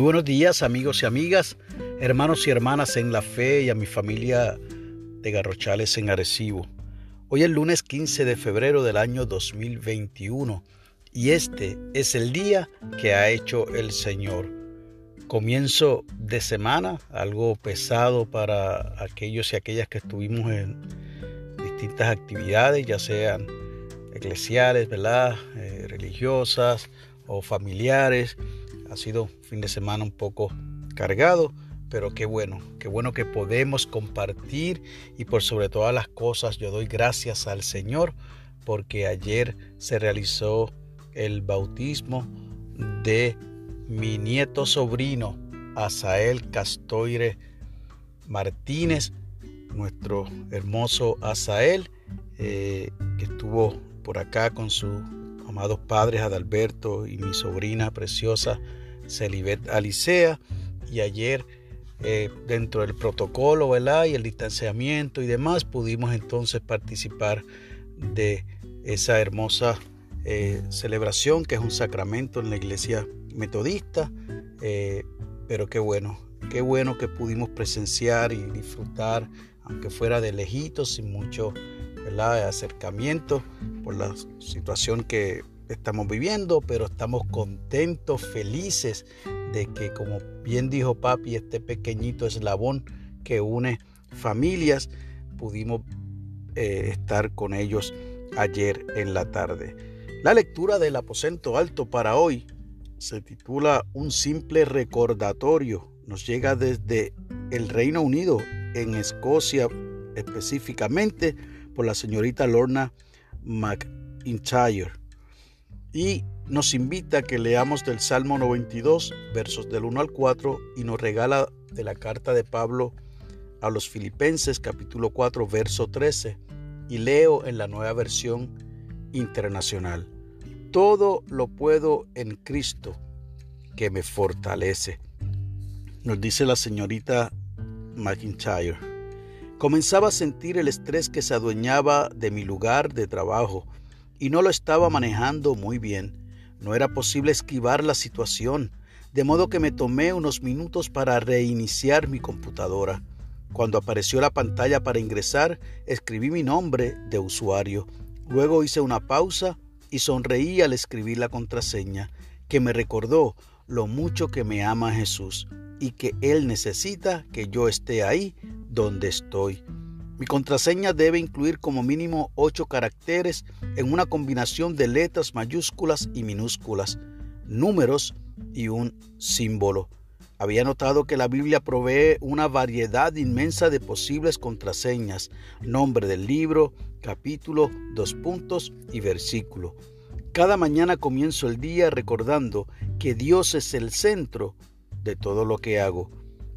Muy buenos días amigos y amigas, hermanos y hermanas en la fe y a mi familia de Garrochales en Arecibo. Hoy es lunes 15 de febrero del año 2021 y este es el día que ha hecho el Señor. Comienzo de semana, algo pesado para aquellos y aquellas que estuvimos en distintas actividades, ya sean eclesiales, ¿verdad? Eh, religiosas o familiares ha sido fin de semana un poco cargado, pero qué bueno, qué bueno que podemos compartir y por sobre todas las cosas yo doy gracias al Señor porque ayer se realizó el bautismo de mi nieto sobrino Asael Castoire Martínez, nuestro hermoso Asael, eh, que estuvo por acá con sus amados padres Adalberto y mi sobrina preciosa Celibet Alicea y ayer eh, dentro del protocolo ¿verdad? y el distanciamiento y demás pudimos entonces participar de esa hermosa eh, celebración que es un sacramento en la iglesia metodista eh, pero qué bueno qué bueno que pudimos presenciar y disfrutar aunque fuera de lejitos sin mucho ¿verdad? acercamiento por la situación que estamos viviendo, pero estamos contentos, felices de que, como bien dijo papi, este pequeñito eslabón que une familias, pudimos eh, estar con ellos ayer en la tarde. La lectura del aposento alto para hoy se titula Un simple recordatorio. Nos llega desde el Reino Unido, en Escocia específicamente, por la señorita Lorna McIntyre y nos invita a que leamos del Salmo 92, versos del 1 al 4, y nos regala de la carta de Pablo a los Filipenses, capítulo 4, verso 13, y leo en la nueva versión internacional. Todo lo puedo en Cristo que me fortalece. Nos dice la señorita McIntyre. Comenzaba a sentir el estrés que se adueñaba de mi lugar de trabajo y no lo estaba manejando muy bien. No era posible esquivar la situación, de modo que me tomé unos minutos para reiniciar mi computadora. Cuando apareció la pantalla para ingresar, escribí mi nombre de usuario. Luego hice una pausa y sonreí al escribir la contraseña, que me recordó lo mucho que me ama Jesús y que Él necesita que yo esté ahí donde estoy. Mi contraseña debe incluir como mínimo ocho caracteres en una combinación de letras mayúsculas y minúsculas, números y un símbolo. Había notado que la Biblia provee una variedad inmensa de posibles contraseñas, nombre del libro, capítulo, dos puntos y versículo. Cada mañana comienzo el día recordando que Dios es el centro de todo lo que hago.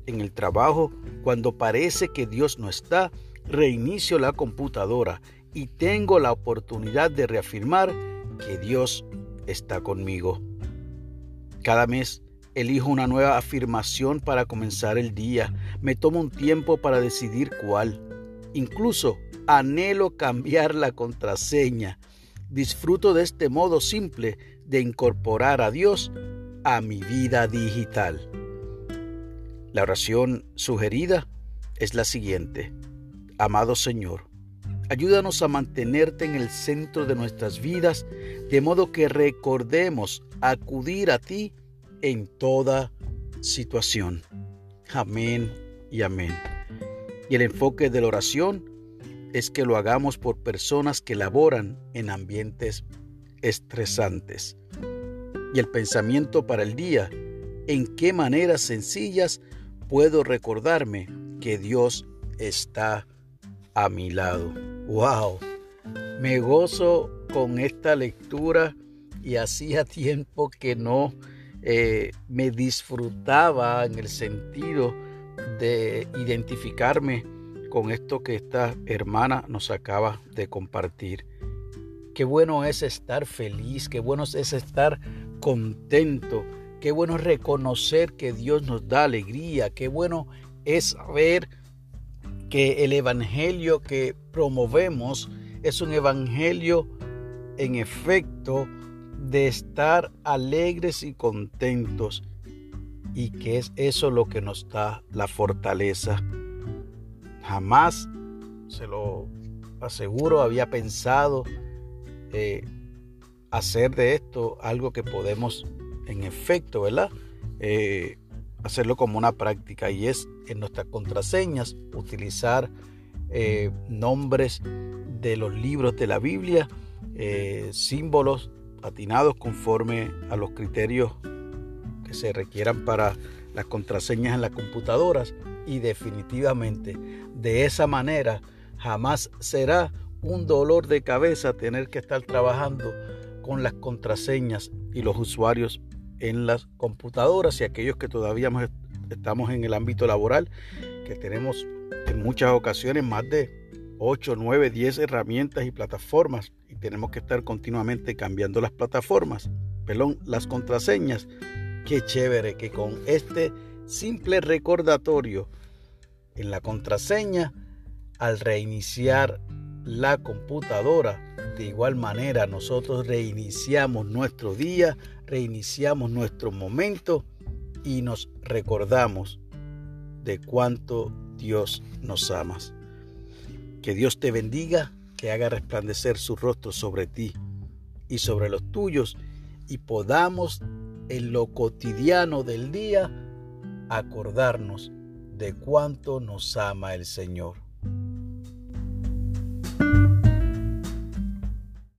En el trabajo, cuando parece que Dios no está, reinicio la computadora y tengo la oportunidad de reafirmar que Dios está conmigo. Cada mes elijo una nueva afirmación para comenzar el día. Me tomo un tiempo para decidir cuál. Incluso anhelo cambiar la contraseña. Disfruto de este modo simple de incorporar a Dios a mi vida digital. La oración sugerida es la siguiente. Amado Señor, ayúdanos a mantenerte en el centro de nuestras vidas, de modo que recordemos acudir a ti en toda situación. Amén y amén. Y el enfoque de la oración es que lo hagamos por personas que laboran en ambientes estresantes. Y el pensamiento para el día, en qué maneras sencillas puedo recordarme que Dios está a mi lado. ¡Wow! Me gozo con esta lectura y hacía tiempo que no eh, me disfrutaba en el sentido de identificarme con esto que esta hermana nos acaba de compartir. Qué bueno es estar feliz, qué bueno es estar contento, qué bueno es reconocer que Dios nos da alegría, qué bueno es saber que el evangelio que promovemos es un evangelio en efecto de estar alegres y contentos. y que es eso lo que nos da la fortaleza. Jamás, se lo aseguro, había pensado eh, hacer de esto algo que podemos en efecto, ¿verdad? Eh, hacerlo como una práctica y es en nuestras contraseñas utilizar eh, nombres de los libros de la Biblia, símbolos atinados conforme a los criterios que se requieran para las contraseñas en las computadoras. Y definitivamente de esa manera jamás será un dolor de cabeza tener que estar trabajando con las contraseñas y los usuarios en las computadoras y aquellos que todavía estamos en el ámbito laboral, que tenemos en muchas ocasiones más de 8, 9, 10 herramientas y plataformas y tenemos que estar continuamente cambiando las plataformas, perdón, las contraseñas. Qué chévere que con este simple recordatorio en la contraseña, al reiniciar la computadora, de igual manera nosotros reiniciamos nuestro día, reiniciamos nuestro momento y nos recordamos de cuánto Dios nos ama. Que Dios te bendiga, que haga resplandecer su rostro sobre ti y sobre los tuyos y podamos en lo cotidiano del día acordarnos de cuánto nos ama el Señor.